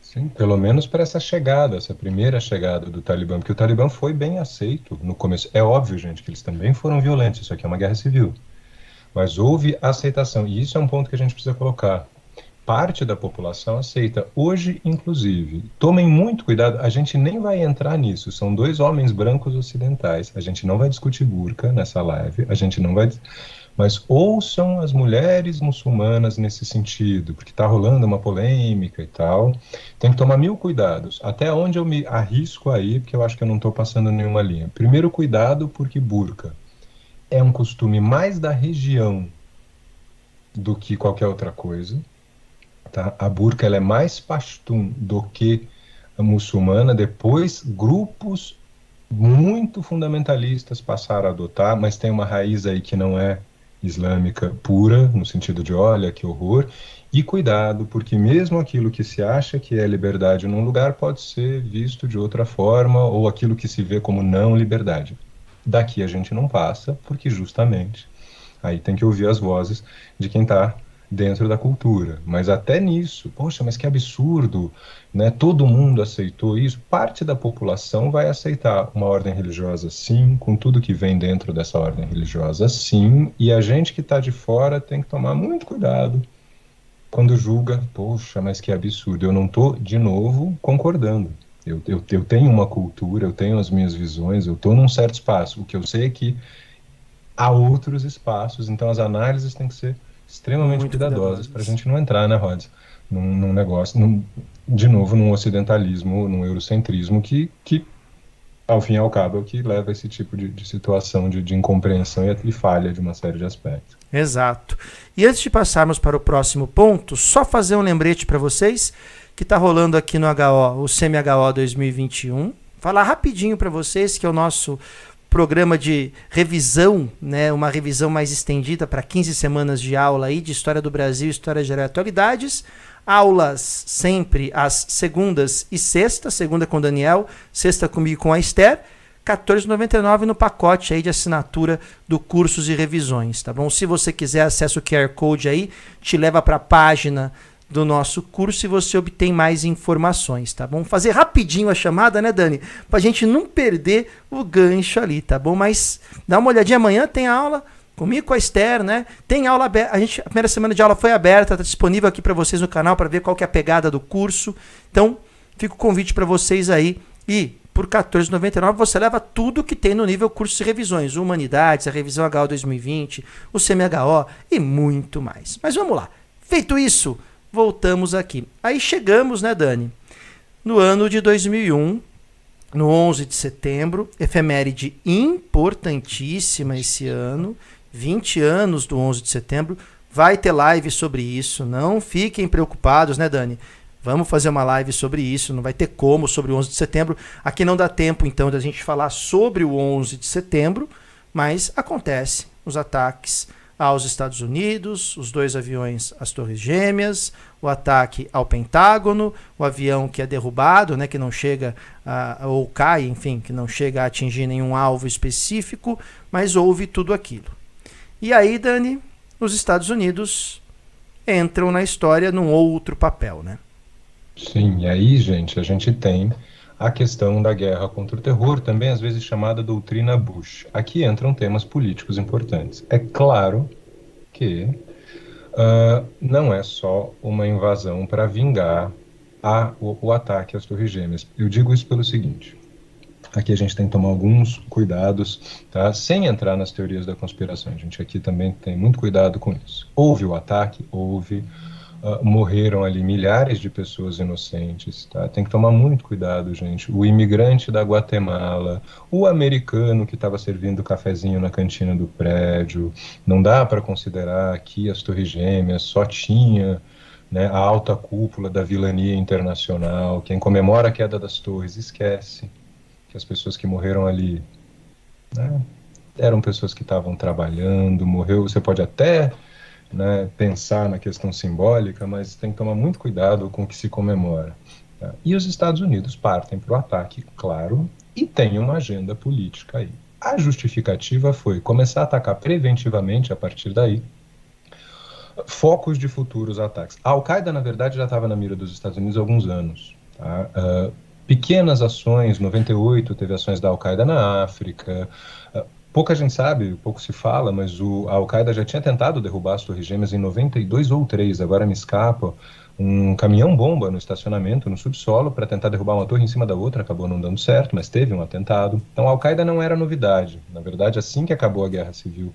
Sim, pelo menos para essa chegada, essa primeira chegada do Talibã, porque o Talibã foi bem aceito no começo. É óbvio, gente, que eles também foram violentos, isso aqui é uma guerra civil. Mas houve aceitação, e isso é um ponto que a gente precisa colocar parte da população aceita. Hoje, inclusive, tomem muito cuidado, a gente nem vai entrar nisso. São dois homens brancos ocidentais. A gente não vai discutir burca nessa live, a gente não vai. Mas ouçam as mulheres muçulmanas nesse sentido, porque está rolando uma polêmica e tal. Tem que tomar mil cuidados. Até onde eu me arrisco aí, porque eu acho que eu não estou passando nenhuma linha. Primeiro, cuidado, porque burca é um costume mais da região do que qualquer outra coisa. Tá? A burca ela é mais pastum do que muçulmana. Depois, grupos muito fundamentalistas passaram a adotar, mas tem uma raiz aí que não é islâmica pura, no sentido de olha que horror, e cuidado, porque mesmo aquilo que se acha que é liberdade num lugar pode ser visto de outra forma, ou aquilo que se vê como não liberdade. Daqui a gente não passa, porque justamente aí tem que ouvir as vozes de quem está dentro da cultura. Mas até nisso, poxa, mas que absurdo, né? Todo mundo aceitou isso. Parte da população vai aceitar uma ordem religiosa, sim, com tudo que vem dentro dessa ordem religiosa, sim. E a gente que está de fora tem que tomar muito cuidado quando julga, poxa, mas que absurdo. Eu não estou, de novo, concordando. Eu, eu, eu, tenho uma cultura, eu tenho as minhas visões, eu estou num certo espaço. O que eu sei é que há outros espaços, então as análises têm que ser extremamente Muito cuidadosas para a gente não entrar, né, Rods? Num, num negócio, num, de novo, num ocidentalismo, num eurocentrismo que, que, ao fim e ao cabo, é o que leva a esse tipo de, de situação de, de incompreensão e, e falha de uma série de aspectos. Exato. E antes de passarmos para o próximo ponto, só fazer um lembrete para vocês que está rolando aqui no HO, o CMHO 2021. Falar rapidinho para vocês que é o nosso programa de revisão, né, uma revisão mais estendida para 15 semanas de aula aí de História do Brasil, História Geral e Atualidades. Aulas sempre às segundas e sextas, segunda com o Daniel, sexta comigo com a Esther. 14,99 no pacote aí de assinatura do cursos e revisões, tá bom? Se você quiser acessa o QR Code aí, te leva para a página do nosso curso e você obtém mais informações, tá bom? Fazer rapidinho a chamada, né, Dani? Pra gente não perder o gancho ali, tá bom? Mas dá uma olhadinha amanhã, tem aula comigo com a Esther, né? Tem aula aberta, a gente a primeira semana de aula foi aberta, tá disponível aqui para vocês no canal para ver qual que é a pegada do curso. Então, fica o convite para vocês aí e por 14,99 você leva tudo que tem no nível curso de revisões, Humanidades, a revisão HO 2020, o CMHO e muito mais. Mas vamos lá. Feito isso, voltamos aqui. Aí chegamos, né, Dani? No ano de 2001, no 11 de setembro, efeméride importantíssima esse ano, 20 anos do 11 de setembro. Vai ter live sobre isso, não fiquem preocupados, né, Dani? Vamos fazer uma live sobre isso, não vai ter como sobre o 11 de setembro. Aqui não dá tempo, então, da gente falar sobre o 11 de setembro, mas acontece os ataques aos Estados Unidos, os dois aviões às Torres Gêmeas, o ataque ao Pentágono, o avião que é derrubado, né, que não chega a, ou cai, enfim, que não chega a atingir nenhum alvo específico, mas houve tudo aquilo. E aí, Dani, os Estados Unidos entram na história num outro papel, né? Sim, e aí, gente, a gente tem a questão da guerra contra o terror, também às vezes chamada doutrina Bush. Aqui entram temas políticos importantes. É claro que uh, não é só uma invasão para vingar a, o, o ataque às Torres Gêmeas. Eu digo isso pelo seguinte: aqui a gente tem que tomar alguns cuidados, tá? sem entrar nas teorias da conspiração. A gente aqui também tem muito cuidado com isso. Houve o ataque, houve Uh, morreram ali milhares de pessoas inocentes, tá? Tem que tomar muito cuidado, gente. O imigrante da Guatemala, o americano que estava servindo cafezinho na cantina do prédio, não dá para considerar que as Torres Gêmeas só tinha né, a alta cúpula da vilania internacional. Quem comemora a queda das torres esquece que as pessoas que morreram ali né, eram pessoas que estavam trabalhando, morreu. Você pode até né, pensar na questão simbólica, mas tem que tomar muito cuidado com o que se comemora. Tá? E os Estados Unidos partem para o ataque, claro, e tem uma agenda política aí. A justificativa foi começar a atacar preventivamente a partir daí focos de futuros ataques. A Al-Qaeda, na verdade, já estava na mira dos Estados Unidos há alguns anos. Tá? Uh, pequenas ações, 98 teve ações da Al-Qaeda na África, uh, Pouca gente sabe, pouco se fala, mas o, a Al-Qaeda já tinha tentado derrubar as Torres Gêmeas em 92 ou 3, agora me escapa, um caminhão-bomba no estacionamento, no subsolo, para tentar derrubar uma torre em cima da outra, acabou não dando certo, mas teve um atentado. Então a Al-Qaeda não era novidade. Na verdade, assim que acabou a guerra civil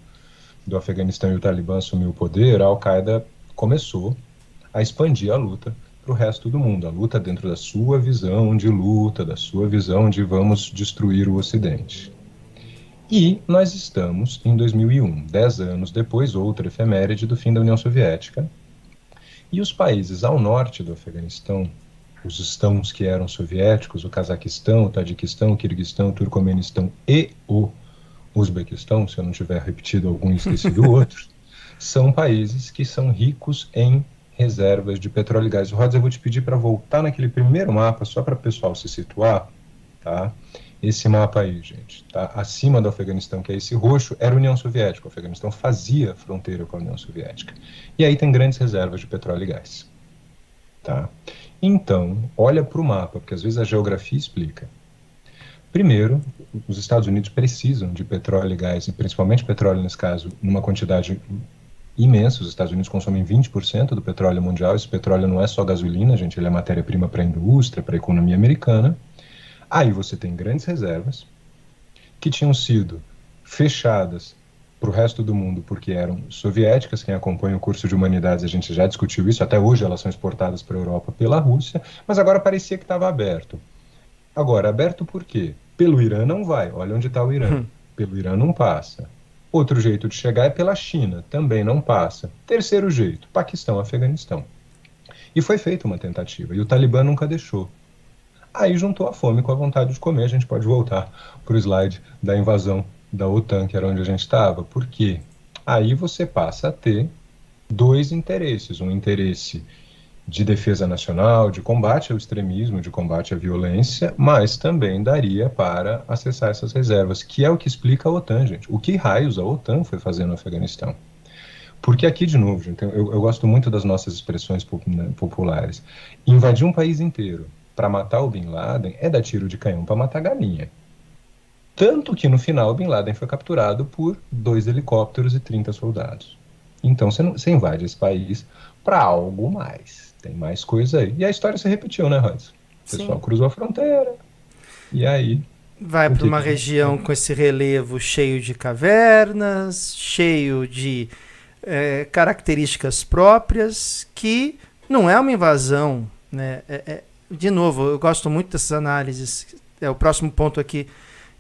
do Afeganistão e o Talibã assumiu o poder, a Al-Qaeda começou a expandir a luta para o resto do mundo, a luta dentro da sua visão de luta, da sua visão de vamos destruir o Ocidente. E nós estamos em 2001, dez anos depois, outra efeméride do fim da União Soviética. E os países ao norte do Afeganistão, os estãos que eram soviéticos, o Cazaquistão, o Tadiquistão, o Kirguistão, o Turcomenistão e o Uzbequistão, se eu não tiver repetido algum e esquecido outro, são países que são ricos em reservas de petróleo e gás. Rods, eu vou te pedir para voltar naquele primeiro mapa, só para o pessoal se situar, tá? Esse mapa aí, gente, tá? Acima do Afeganistão, que é esse roxo, era a União Soviética. O Afeganistão fazia fronteira com a União Soviética. E aí tem grandes reservas de petróleo e gás, tá? Então, olha para o mapa, porque às vezes a geografia explica. Primeiro, os Estados Unidos precisam de petróleo e gás, e principalmente petróleo nesse caso, numa quantidade imensa. Os Estados Unidos consomem 20% do petróleo mundial. Esse petróleo não é só gasolina, gente, ele é matéria-prima para a indústria, para a economia americana. Aí você tem grandes reservas que tinham sido fechadas para o resto do mundo porque eram soviéticas. Quem acompanha o curso de humanidades, a gente já discutiu isso. Até hoje elas são exportadas para a Europa pela Rússia, mas agora parecia que estava aberto. Agora, aberto por quê? Pelo Irã não vai. Olha onde está o Irã. Hum. Pelo Irã não passa. Outro jeito de chegar é pela China, também não passa. Terceiro jeito, Paquistão, Afeganistão. E foi feita uma tentativa, e o Talibã nunca deixou. Aí juntou a fome com a vontade de comer. A gente pode voltar para o slide da invasão da OTAN, que era onde a gente estava. Por quê? Aí você passa a ter dois interesses: um interesse de defesa nacional, de combate ao extremismo, de combate à violência, mas também daria para acessar essas reservas, que é o que explica a OTAN, gente. O que raios a OTAN foi fazer no Afeganistão? Porque aqui, de novo, gente, eu, eu gosto muito das nossas expressões né, populares. Invadir um país inteiro, para matar o Bin Laden é dar tiro de canhão para matar galinha. Tanto que no final o Bin Laden foi capturado por dois helicópteros e 30 soldados. Então você, não, você invade esse país para algo mais. Tem mais coisa aí. E a história se repetiu, né, Hans? O pessoal Sim. cruzou a fronteira. E aí. Vai para uma região com esse relevo cheio de cavernas, cheio de é, características próprias, que não é uma invasão. Né? É, é, de novo, eu gosto muito dessas análises. É o próximo ponto aqui.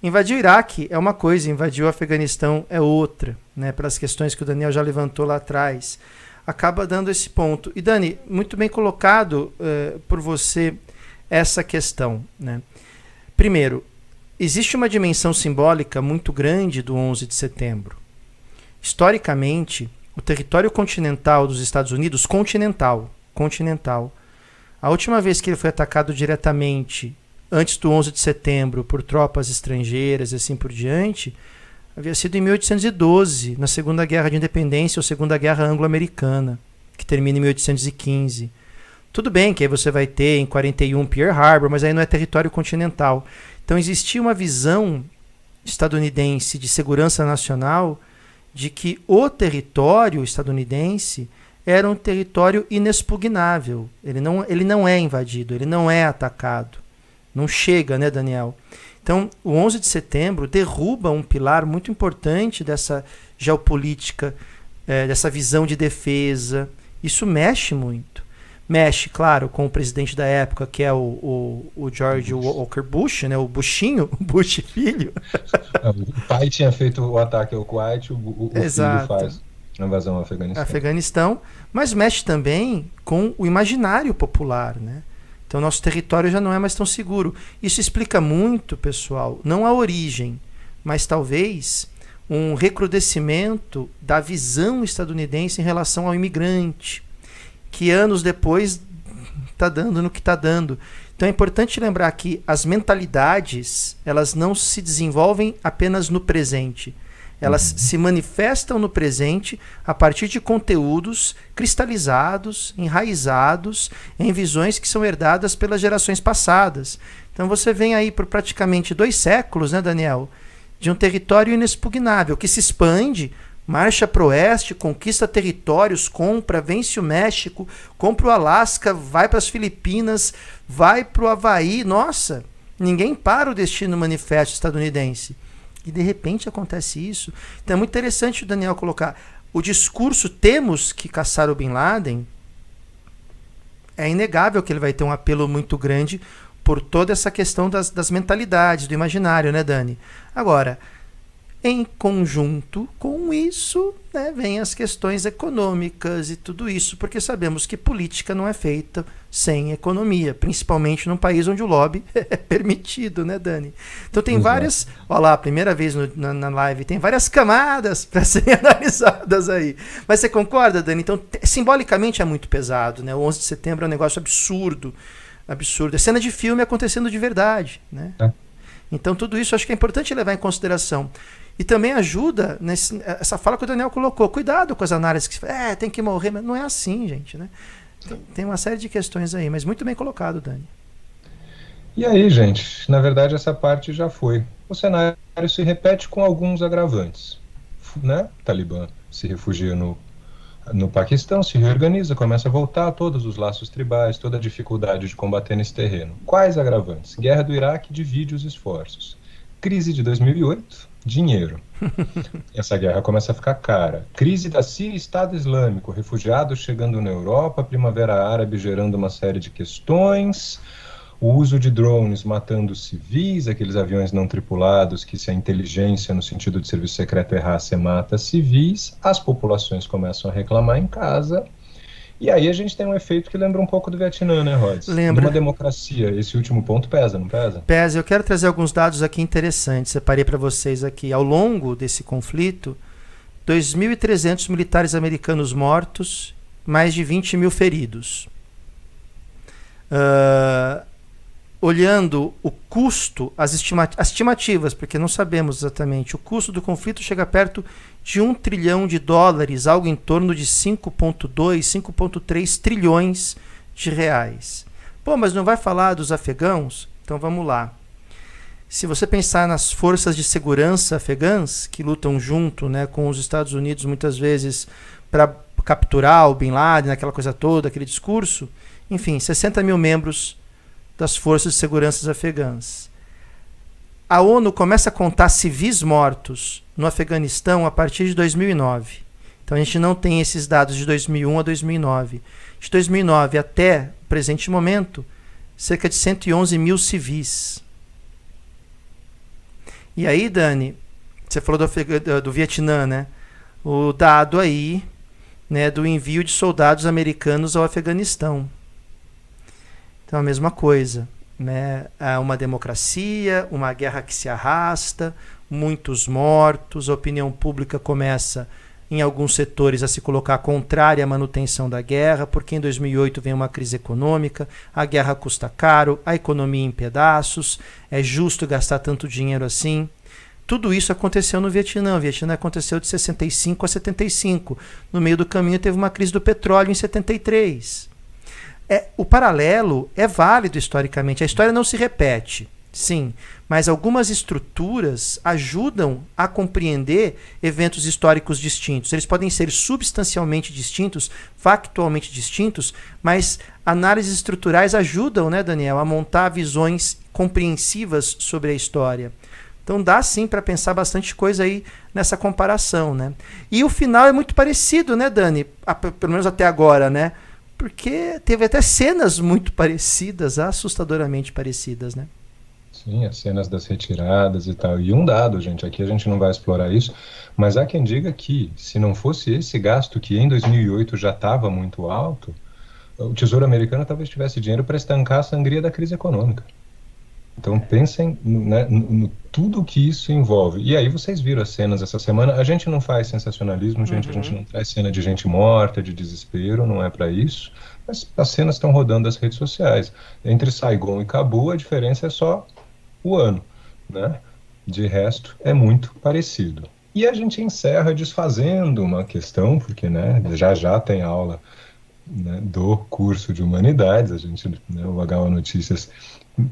Invadir o Iraque é uma coisa, invadir o Afeganistão é outra, né? Pelas questões que o Daniel já levantou lá atrás. Acaba dando esse ponto. E Dani, muito bem colocado uh, por você essa questão, né? Primeiro, existe uma dimensão simbólica muito grande do 11 de setembro. Historicamente, o território continental dos Estados Unidos, continental, continental, a última vez que ele foi atacado diretamente, antes do 11 de setembro, por tropas estrangeiras e assim por diante, havia sido em 1812, na Segunda Guerra de Independência ou Segunda Guerra Anglo-Americana, que termina em 1815. Tudo bem que aí você vai ter em 41 Pearl Harbor, mas aí não é território continental. Então existia uma visão estadunidense de segurança nacional de que o território estadunidense era um território inexpugnável. Ele não, ele não é invadido, ele não é atacado. Não chega, né, Daniel? Então, o 11 de setembro derruba um pilar muito importante dessa geopolítica, é, dessa visão de defesa. Isso mexe muito. Mexe, claro, com o presidente da época, que é o, o, o George Bush. Walker Bush, né? o Bushinho, o Bush filho. o pai tinha feito o ataque ao Kuwait, o, o, o filho faz a invasão ao Afeganistão. Afeganistão, mas mexe também com o imaginário popular, né? Então nosso território já não é mais tão seguro. Isso explica muito, pessoal, não a origem, mas talvez um recrudescimento da visão estadunidense em relação ao imigrante, que anos depois está dando no que está dando. Então é importante lembrar que as mentalidades elas não se desenvolvem apenas no presente, elas uhum. se manifestam no presente a partir de conteúdos cristalizados, enraizados em visões que são herdadas pelas gerações passadas. Então você vem aí por praticamente dois séculos, né, Daniel, de um território inexpugnável que se expande, marcha para o oeste, conquista territórios, compra, vence o México, compra o Alasca, vai para as Filipinas, vai para o Havaí. Nossa, ninguém para o destino manifesto estadunidense. E de repente acontece isso. Então é muito interessante o Daniel colocar o discurso temos que caçar o Bin Laden. É inegável que ele vai ter um apelo muito grande por toda essa questão das, das mentalidades, do imaginário, né, Dani? Agora, Em conjunto com isso, né, vem as questões econômicas e tudo isso, porque sabemos que política não é feita sem economia, principalmente num país onde o lobby é permitido, né, Dani? Então tem Exato. várias, olha lá, primeira vez no, na, na, live, tem várias camadas para serem analisadas aí. Mas você concorda, Dani? Então, simbolicamente é muito pesado, né? O 11 de setembro é um negócio absurdo, absurdo. É cena de filme acontecendo de verdade, né? É. Então tudo isso acho que é importante levar em consideração. E também ajuda nesse, essa fala que o Daniel colocou. Cuidado com as análises que é, tem que morrer, mas não é assim, gente, né? Tem, uma série de questões aí, mas muito bem colocado, Dani. E aí, gente, na verdade essa parte já foi. O cenário se repete com alguns agravantes, né? O Talibã se refugia no no Paquistão, se reorganiza, começa a voltar todos os laços tribais, toda a dificuldade de combater nesse terreno. Quais agravantes? Guerra do Iraque divide os esforços. Crise de 2008, dinheiro. Essa guerra começa a ficar cara. Crise da Síria Estado Islâmico, refugiados chegando na Europa, Primavera Árabe gerando uma série de questões, o uso de drones matando civis, aqueles aviões não tripulados que se a inteligência no sentido de serviço secreto errar, você mata civis, as populações começam a reclamar em casa, e aí a gente tem um efeito que lembra um pouco do Vietnã, né, Rhodes? Lembra. Uma democracia, esse último ponto pesa, não pesa? Pesa. Eu quero trazer alguns dados aqui interessantes. Separei para vocês aqui. Ao longo desse conflito, 2.300 militares americanos mortos, mais de 20 mil feridos. Uh, olhando o custo, as, as estimativas, porque não sabemos exatamente, o custo do conflito chega perto de um trilhão de dólares, algo em torno de 5,2, 5,3 trilhões de reais. Pô, mas não vai falar dos afegãos? Então vamos lá. Se você pensar nas forças de segurança afegãs, que lutam junto né, com os Estados Unidos muitas vezes para capturar o Bin Laden, aquela coisa toda, aquele discurso, enfim, 60 mil membros das forças de segurança afegãs. A ONU começa a contar civis mortos no Afeganistão a partir de 2009. Então a gente não tem esses dados de 2001 a 2009. De 2009 até o presente momento, cerca de 111 mil civis. E aí, Dani, você falou do, do Vietnã, né? O dado aí né, do envio de soldados americanos ao Afeganistão. Então, a mesma coisa. Né? É uma democracia, uma guerra que se arrasta, muitos mortos, a opinião pública começa em alguns setores a se colocar contrária à manutenção da guerra, porque em 2008 vem uma crise econômica, a guerra custa caro, a economia em pedaços, é justo gastar tanto dinheiro assim. Tudo isso aconteceu no Vietnã. O Vietnã aconteceu de 65 a 75. No meio do caminho teve uma crise do petróleo em 73. É, o paralelo é válido historicamente. A história não se repete, sim, mas algumas estruturas ajudam a compreender eventos históricos distintos. Eles podem ser substancialmente distintos, factualmente distintos, mas análises estruturais ajudam, né, Daniel, a montar visões compreensivas sobre a história. Então dá sim para pensar bastante coisa aí nessa comparação, né? E o final é muito parecido, né, Dani? pelo menos até agora, né? Porque teve até cenas muito parecidas, assustadoramente parecidas, né? Sim, as cenas das retiradas e tal. E um dado, gente, aqui a gente não vai explorar isso, mas há quem diga que se não fosse esse gasto que em 2008 já estava muito alto, o Tesouro Americano talvez tivesse dinheiro para estancar a sangria da crise econômica. Então pensem né, no, no, tudo que isso envolve. E aí vocês viram as cenas essa semana. A gente não faz sensacionalismo, gente. Uhum. A gente uhum. não traz cena de gente morta, de desespero, não é para isso. Mas as cenas estão rodando nas redes sociais. Entre Saigon e Cabo, a diferença é só o ano, né? De resto, é muito parecido. E a gente encerra desfazendo uma questão, porque né, já já tem aula né, do curso de humanidades, a gente, né, o HO Notícias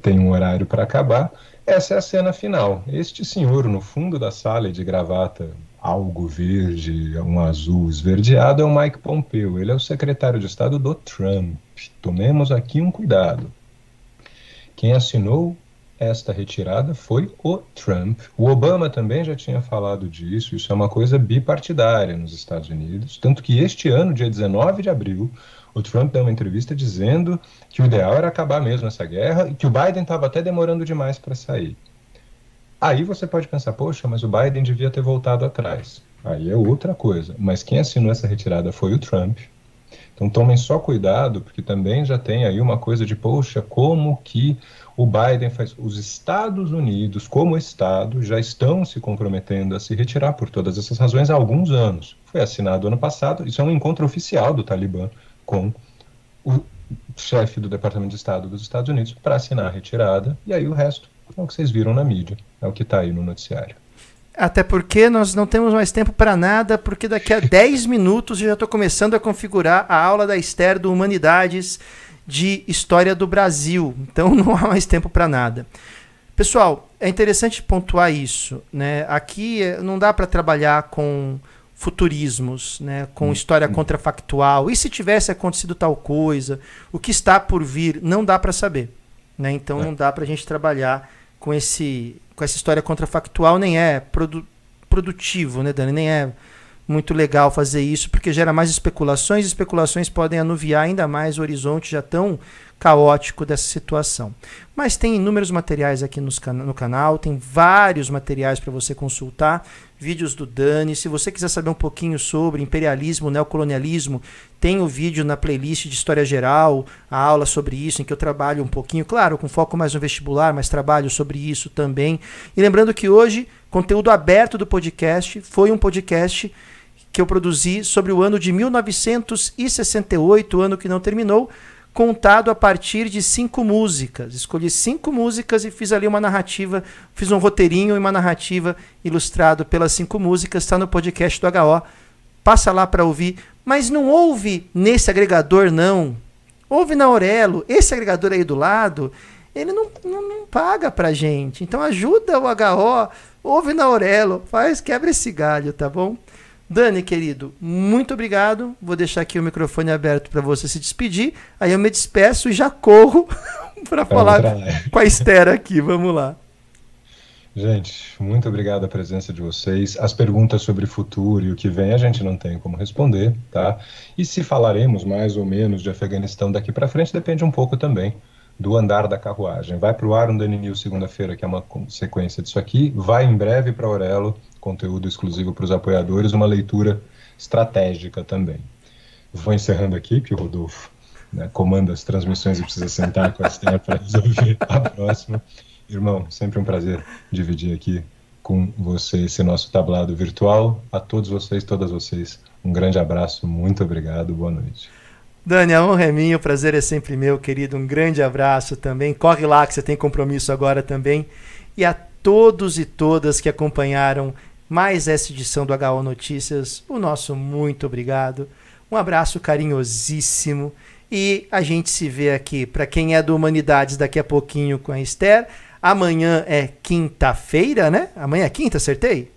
tem um horário para acabar. Essa é a cena final. Este senhor no fundo da sala de gravata algo verde, um azul esverdeado, é o Mike Pompeo. Ele é o secretário de Estado do Trump. Tomemos aqui um cuidado. Quem assinou esta retirada foi o Trump. O Obama também já tinha falado disso, isso é uma coisa bipartidária nos Estados Unidos. Tanto que este ano, dia 19 de abril, o Trump deu uma entrevista dizendo que o ideal era acabar mesmo essa guerra e que o Biden estava até demorando demais para sair. Aí você pode pensar, poxa, mas o Biden devia ter voltado atrás. Aí é outra coisa. Mas quem assinou essa retirada foi o Trump. Então tomem só cuidado, porque também já tem aí uma coisa de, poxa, como que o Biden faz. Os Estados Unidos, como Estado, já estão se comprometendo a se retirar por todas essas razões há alguns anos. Foi assinado ano passado, isso é um encontro oficial do Talibã com o chefe do Departamento de Estado dos Estados Unidos para assinar a retirada, e aí o resto é o que vocês viram na mídia, é o que está aí no noticiário. Até porque nós não temos mais tempo para nada, porque daqui a 10 minutos eu já estou começando a configurar a aula da Esther do Humanidades de História do Brasil. Então não há mais tempo para nada. Pessoal, é interessante pontuar isso. Né? Aqui eh, não dá para trabalhar com futurismos, né, com hum, história hum. contrafactual. E se tivesse acontecido tal coisa, o que está por vir, não dá para saber. Né? Então é. não dá para a gente trabalhar com, esse, com essa história contrafactual, nem é produ produtivo, né, Dani? Nem é muito legal fazer isso, porque gera mais especulações, e especulações podem anuviar ainda mais o horizonte já tão caótico dessa situação. Mas tem inúmeros materiais aqui nos no canal, tem vários materiais para você consultar, vídeos do Dani. Se você quiser saber um pouquinho sobre imperialismo, neocolonialismo, tem o vídeo na playlist de História Geral, a aula sobre isso, em que eu trabalho um pouquinho, claro, com foco mais no vestibular, mas trabalho sobre isso também. E lembrando que hoje, conteúdo aberto do podcast foi um podcast que eu produzi sobre o ano de 1968, ano que não terminou, contado a partir de cinco músicas. Escolhi cinco músicas e fiz ali uma narrativa, fiz um roteirinho e uma narrativa ilustrado pelas cinco músicas. Está no podcast do HO. Passa lá para ouvir. Mas não ouve nesse agregador, não. Ouve na Aurelo. Esse agregador aí do lado, ele não, não, não paga pra gente. Então ajuda o HO, ouve na Aurelo, faz, quebra esse galho, tá bom? Dani, querido, muito obrigado. Vou deixar aqui o microfone aberto para você se despedir. Aí eu me despeço e já corro para falar com a Esther aqui. Vamos lá. Gente, muito obrigado a presença de vocês. As perguntas sobre o futuro e o que vem a gente não tem como responder, tá? E se falaremos mais ou menos de Afeganistão daqui para frente depende um pouco também do andar da carruagem. Vai para o ar um Dani News segunda-feira, que é uma sequência disso aqui. Vai em breve para Aurelo conteúdo exclusivo para os apoiadores, uma leitura estratégica também. Vou encerrando aqui, que o Rodolfo né, comanda as transmissões e precisa sentar com a Esther para resolver a próxima. Irmão, sempre um prazer dividir aqui com você esse nosso tablado virtual. A todos vocês, todas vocês, um grande abraço, muito obrigado, boa noite. Dani, a honra é minha, o prazer é sempre meu, querido. Um grande abraço também. Corre lá que você tem compromisso agora também. E a todos e todas que acompanharam mais essa edição do HO Notícias. O nosso muito obrigado. Um abraço carinhosíssimo. E a gente se vê aqui, para quem é do Humanidades, daqui a pouquinho com a Esther. Amanhã é quinta-feira, né? Amanhã é quinta, acertei?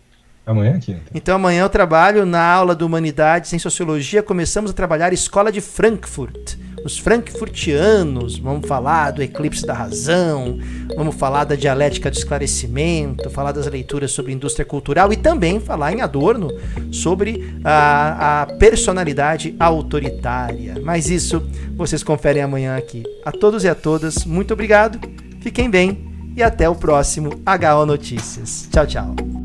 Amanhã é quinta. Então amanhã eu trabalho na aula do Humanidades em Sociologia. Começamos a trabalhar Escola de Frankfurt os frankfurtianos, vamos falar do eclipse da razão, vamos falar da dialética do esclarecimento, falar das leituras sobre indústria cultural e também falar em Adorno sobre a, a personalidade autoritária. Mas isso vocês conferem amanhã aqui. A todos e a todas, muito obrigado, fiquem bem e até o próximo HO Notícias. Tchau, tchau.